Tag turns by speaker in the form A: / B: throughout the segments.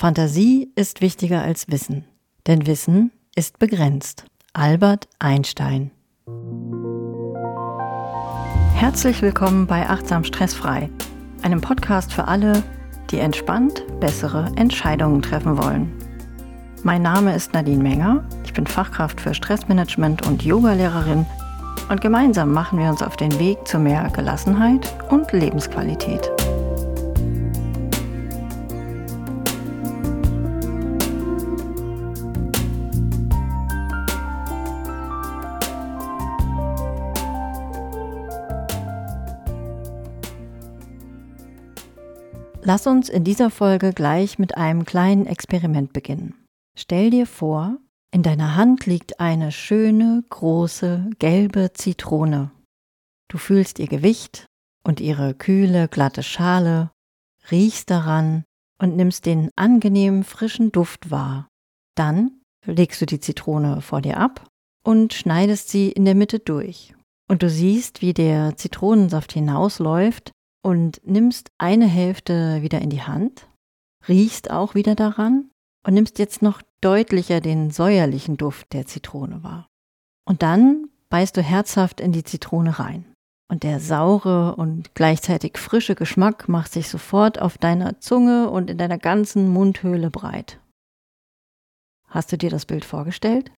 A: Fantasie ist wichtiger als Wissen, denn Wissen ist begrenzt. Albert Einstein. Herzlich willkommen bei Achtsam Stressfrei, einem Podcast für alle, die entspannt bessere Entscheidungen treffen wollen. Mein Name ist Nadine Menger, ich bin Fachkraft für Stressmanagement und Yogalehrerin und gemeinsam machen wir uns auf den Weg zu mehr Gelassenheit und Lebensqualität. Lass uns in dieser Folge gleich mit einem kleinen Experiment beginnen. Stell dir vor, in deiner Hand liegt eine schöne, große, gelbe Zitrone. Du fühlst ihr Gewicht und ihre kühle, glatte Schale, riechst daran und nimmst den angenehmen, frischen Duft wahr. Dann legst du die Zitrone vor dir ab und schneidest sie in der Mitte durch. Und du siehst, wie der Zitronensaft hinausläuft und nimmst eine Hälfte wieder in die Hand, riechst auch wieder daran und nimmst jetzt noch deutlicher den säuerlichen Duft der Zitrone wahr. Und dann beißt du herzhaft in die Zitrone rein. Und der saure und gleichzeitig frische Geschmack macht sich sofort auf deiner Zunge und in deiner ganzen Mundhöhle breit. Hast du dir das Bild vorgestellt?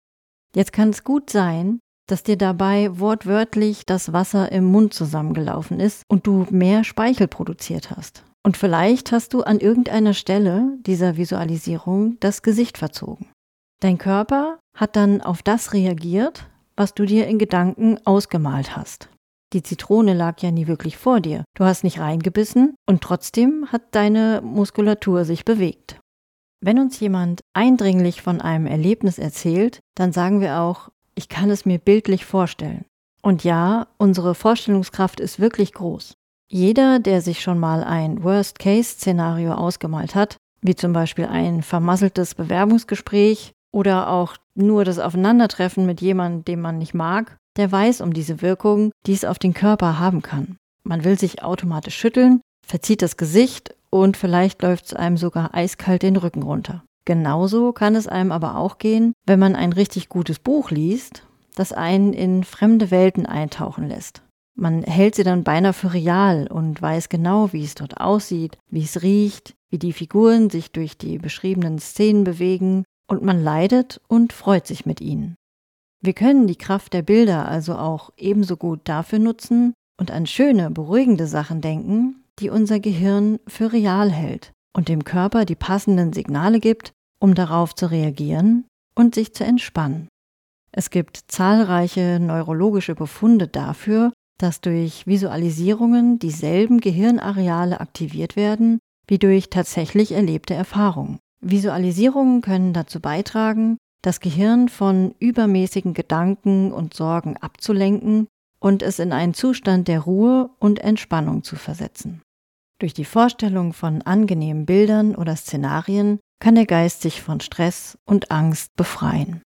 A: Jetzt kann es gut sein, dass dir dabei wortwörtlich das Wasser im Mund zusammengelaufen ist und du mehr Speichel produziert hast. Und vielleicht hast du an irgendeiner Stelle dieser Visualisierung das Gesicht verzogen. Dein Körper hat dann auf das reagiert, was du dir in Gedanken ausgemalt hast. Die Zitrone lag ja nie wirklich vor dir. Du hast nicht reingebissen und trotzdem hat deine Muskulatur sich bewegt. Wenn uns jemand eindringlich von einem Erlebnis erzählt, dann sagen wir auch, ich kann es mir bildlich vorstellen. Und ja, unsere Vorstellungskraft ist wirklich groß. Jeder, der sich schon mal ein Worst-Case-Szenario ausgemalt hat, wie zum Beispiel ein vermasseltes Bewerbungsgespräch oder auch nur das Aufeinandertreffen mit jemandem, den man nicht mag, der weiß um diese Wirkung, die es auf den Körper haben kann. Man will sich automatisch schütteln, verzieht das Gesicht und vielleicht läuft es einem sogar eiskalt den Rücken runter. Genauso kann es einem aber auch gehen, wenn man ein richtig gutes Buch liest, das einen in fremde Welten eintauchen lässt. Man hält sie dann beinahe für real und weiß genau, wie es dort aussieht, wie es riecht, wie die Figuren sich durch die beschriebenen Szenen bewegen, und man leidet und freut sich mit ihnen. Wir können die Kraft der Bilder also auch ebenso gut dafür nutzen und an schöne, beruhigende Sachen denken, die unser Gehirn für real hält und dem Körper die passenden Signale gibt, um darauf zu reagieren und sich zu entspannen. Es gibt zahlreiche neurologische Befunde dafür, dass durch Visualisierungen dieselben Gehirnareale aktiviert werden wie durch tatsächlich erlebte Erfahrungen. Visualisierungen können dazu beitragen, das Gehirn von übermäßigen Gedanken und Sorgen abzulenken und es in einen Zustand der Ruhe und Entspannung zu versetzen. Durch die Vorstellung von angenehmen Bildern oder Szenarien kann der Geist sich von Stress und Angst befreien.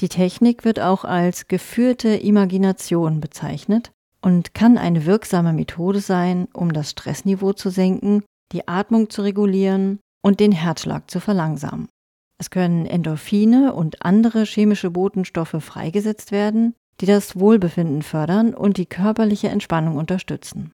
A: Die Technik wird auch als geführte Imagination bezeichnet und kann eine wirksame Methode sein, um das Stressniveau zu senken, die Atmung zu regulieren und den Herzschlag zu verlangsamen. Es können Endorphine und andere chemische Botenstoffe freigesetzt werden, die das Wohlbefinden fördern und die körperliche Entspannung unterstützen.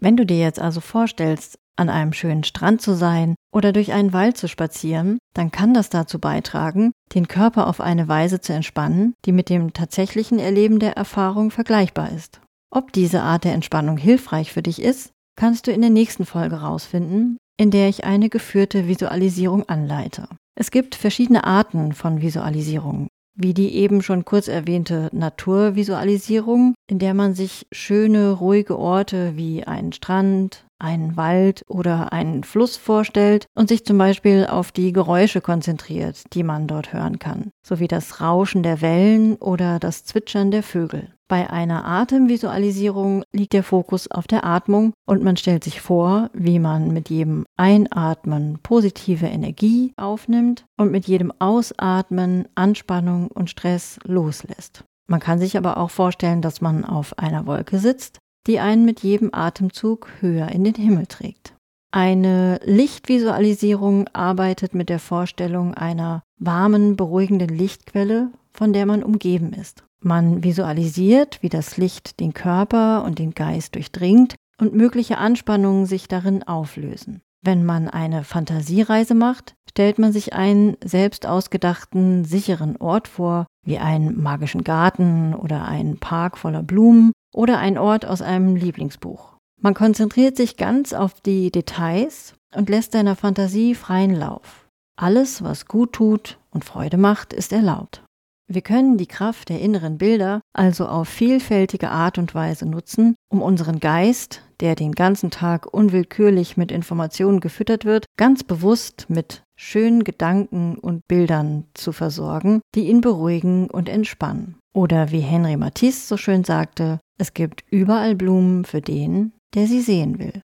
A: Wenn du dir jetzt also vorstellst, an einem schönen Strand zu sein oder durch einen Wald zu spazieren, dann kann das dazu beitragen, den Körper auf eine Weise zu entspannen, die mit dem tatsächlichen Erleben der Erfahrung vergleichbar ist. Ob diese Art der Entspannung hilfreich für dich ist, kannst du in der nächsten Folge rausfinden, in der ich eine geführte Visualisierung anleite. Es gibt verschiedene Arten von Visualisierung wie die eben schon kurz erwähnte Naturvisualisierung, in der man sich schöne, ruhige Orte wie einen Strand, einen Wald oder einen Fluss vorstellt und sich zum Beispiel auf die Geräusche konzentriert, die man dort hören kann, sowie das Rauschen der Wellen oder das Zwitschern der Vögel. Bei einer Atemvisualisierung liegt der Fokus auf der Atmung und man stellt sich vor, wie man mit jedem Einatmen positive Energie aufnimmt und mit jedem Ausatmen Anspannung und Stress loslässt. Man kann sich aber auch vorstellen, dass man auf einer Wolke sitzt, die einen mit jedem Atemzug höher in den Himmel trägt. Eine Lichtvisualisierung arbeitet mit der Vorstellung einer warmen, beruhigenden Lichtquelle, von der man umgeben ist. Man visualisiert, wie das Licht den Körper und den Geist durchdringt und mögliche Anspannungen sich darin auflösen. Wenn man eine Fantasiereise macht, stellt man sich einen selbst ausgedachten, sicheren Ort vor, wie einen magischen Garten oder einen Park voller Blumen oder ein Ort aus einem Lieblingsbuch. Man konzentriert sich ganz auf die Details und lässt seiner Fantasie freien Lauf. Alles, was gut tut und Freude macht, ist erlaubt. Wir können die Kraft der inneren Bilder also auf vielfältige Art und Weise nutzen, um unseren Geist, der den ganzen Tag unwillkürlich mit Informationen gefüttert wird, ganz bewusst mit schönen Gedanken und Bildern zu versorgen, die ihn beruhigen und entspannen. Oder wie Henry Matisse so schön sagte, es gibt überall Blumen für den, der sie sehen will.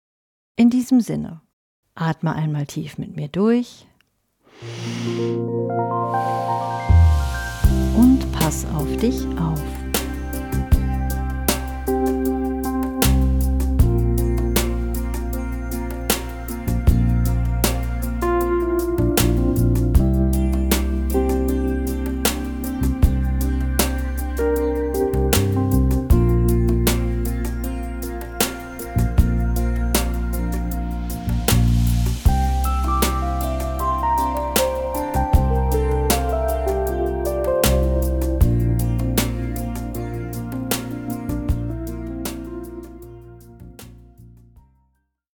A: In diesem Sinne, atme einmal tief mit mir durch auf dich auf.